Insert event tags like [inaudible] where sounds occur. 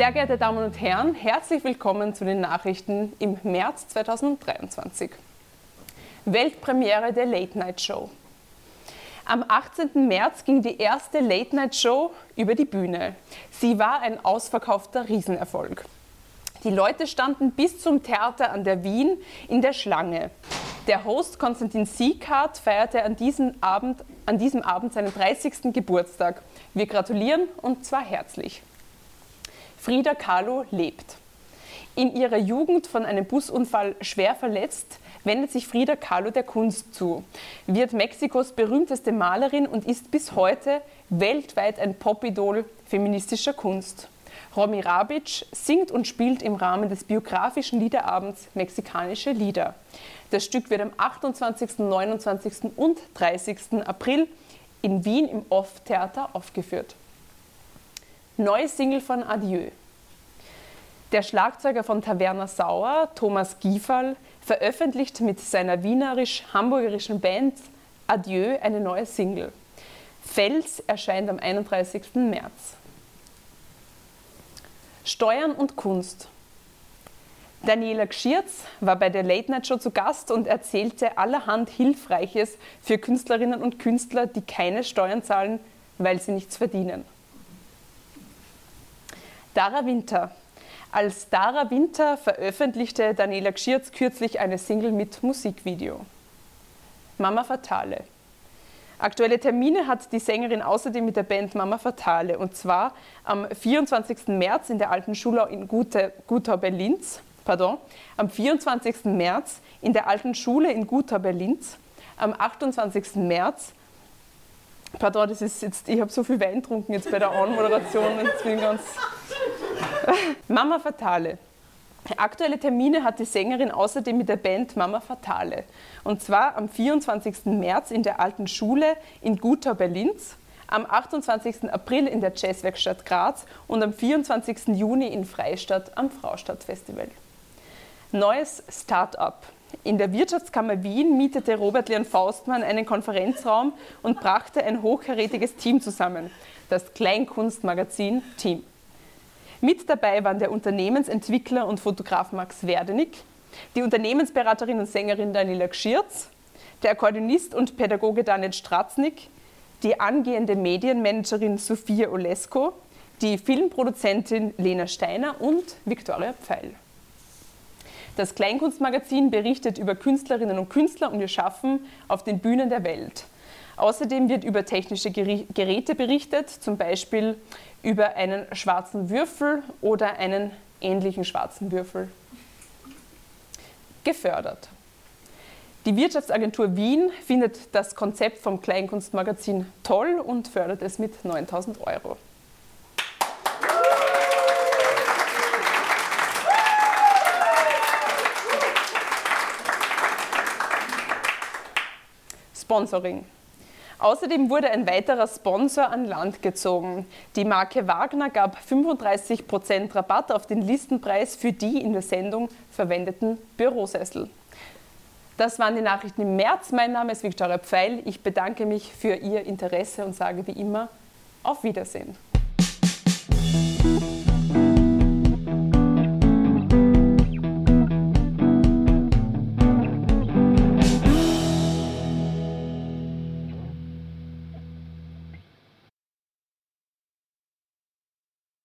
Sehr geehrte Damen und Herren, herzlich willkommen zu den Nachrichten im März 2023. Weltpremiere der Late Night Show. Am 18. März ging die erste Late Night Show über die Bühne. Sie war ein ausverkaufter Riesenerfolg. Die Leute standen bis zum Theater an der Wien in der Schlange. Der Host Konstantin Siekhardt feierte an diesem, Abend, an diesem Abend seinen 30. Geburtstag. Wir gratulieren und zwar herzlich. Frida Kahlo lebt. In ihrer Jugend von einem Busunfall schwer verletzt, wendet sich Frida Kahlo der Kunst zu, wird Mexikos berühmteste Malerin und ist bis heute weltweit ein Popidol feministischer Kunst. Romy Rabic singt und spielt im Rahmen des biografischen Liederabends mexikanische Lieder. Das Stück wird am 28., 29. und 30. April in Wien im Off-Theater aufgeführt. Neue Single von Adieu. Der Schlagzeuger von Taverna Sauer, Thomas Giefall, veröffentlicht mit seiner wienerisch-hamburgerischen Band Adieu eine neue Single. Fels erscheint am 31. März. Steuern und Kunst. Daniela Gschirz war bei der Late Night Show zu Gast und erzählte allerhand Hilfreiches für Künstlerinnen und Künstler, die keine Steuern zahlen, weil sie nichts verdienen. Dara Winter. Als Dara Winter veröffentlichte Daniela Gschirz kürzlich eine Single mit Musikvideo. Mama Fatale. Aktuelle Termine hat die Sängerin außerdem mit der Band Mama Fatale und zwar am 24. März in der Alten Schule in Gutau-Berlins, pardon, am 24. März in der Alten Schule in Gutau-Berlins, am 28. März Pardon, das ist jetzt, ich habe so viel Wein getrunken jetzt bei der Anmoderation und jetzt bin ich ganz. [laughs] Mama Fatale. Aktuelle Termine hat die Sängerin außerdem mit der Band Mama Fatale. Und zwar am 24. März in der Alten Schule in Gutau Berlins, am 28. April in der Jazzwerkstatt Graz und am 24. Juni in Freistadt am Fraustadtfestival. Neues Start-up. In der Wirtschaftskammer Wien mietete Robert Leon Faustmann einen Konferenzraum und brachte ein hochkarätiges Team zusammen, das Kleinkunstmagazin Team. Mit dabei waren der Unternehmensentwickler und Fotograf Max Werdenig, die Unternehmensberaterin und Sängerin Daniela Gschirz, der Akkordeonist und Pädagoge Daniel Stratznik, die angehende Medienmanagerin Sophia Olesko, die Filmproduzentin Lena Steiner und Viktoria Pfeil. Das Kleinkunstmagazin berichtet über Künstlerinnen und Künstler und ihr Schaffen auf den Bühnen der Welt. Außerdem wird über technische Geräte berichtet, zum Beispiel über einen schwarzen Würfel oder einen ähnlichen schwarzen Würfel. Gefördert. Die Wirtschaftsagentur Wien findet das Konzept vom Kleinkunstmagazin toll und fördert es mit 9000 Euro. Sponsoring. Außerdem wurde ein weiterer Sponsor an Land gezogen. Die Marke Wagner gab 35% Rabatt auf den Listenpreis für die in der Sendung verwendeten Bürosessel. Das waren die Nachrichten im März. Mein Name ist Viktoria Pfeil. Ich bedanke mich für Ihr Interesse und sage wie immer auf Wiedersehen.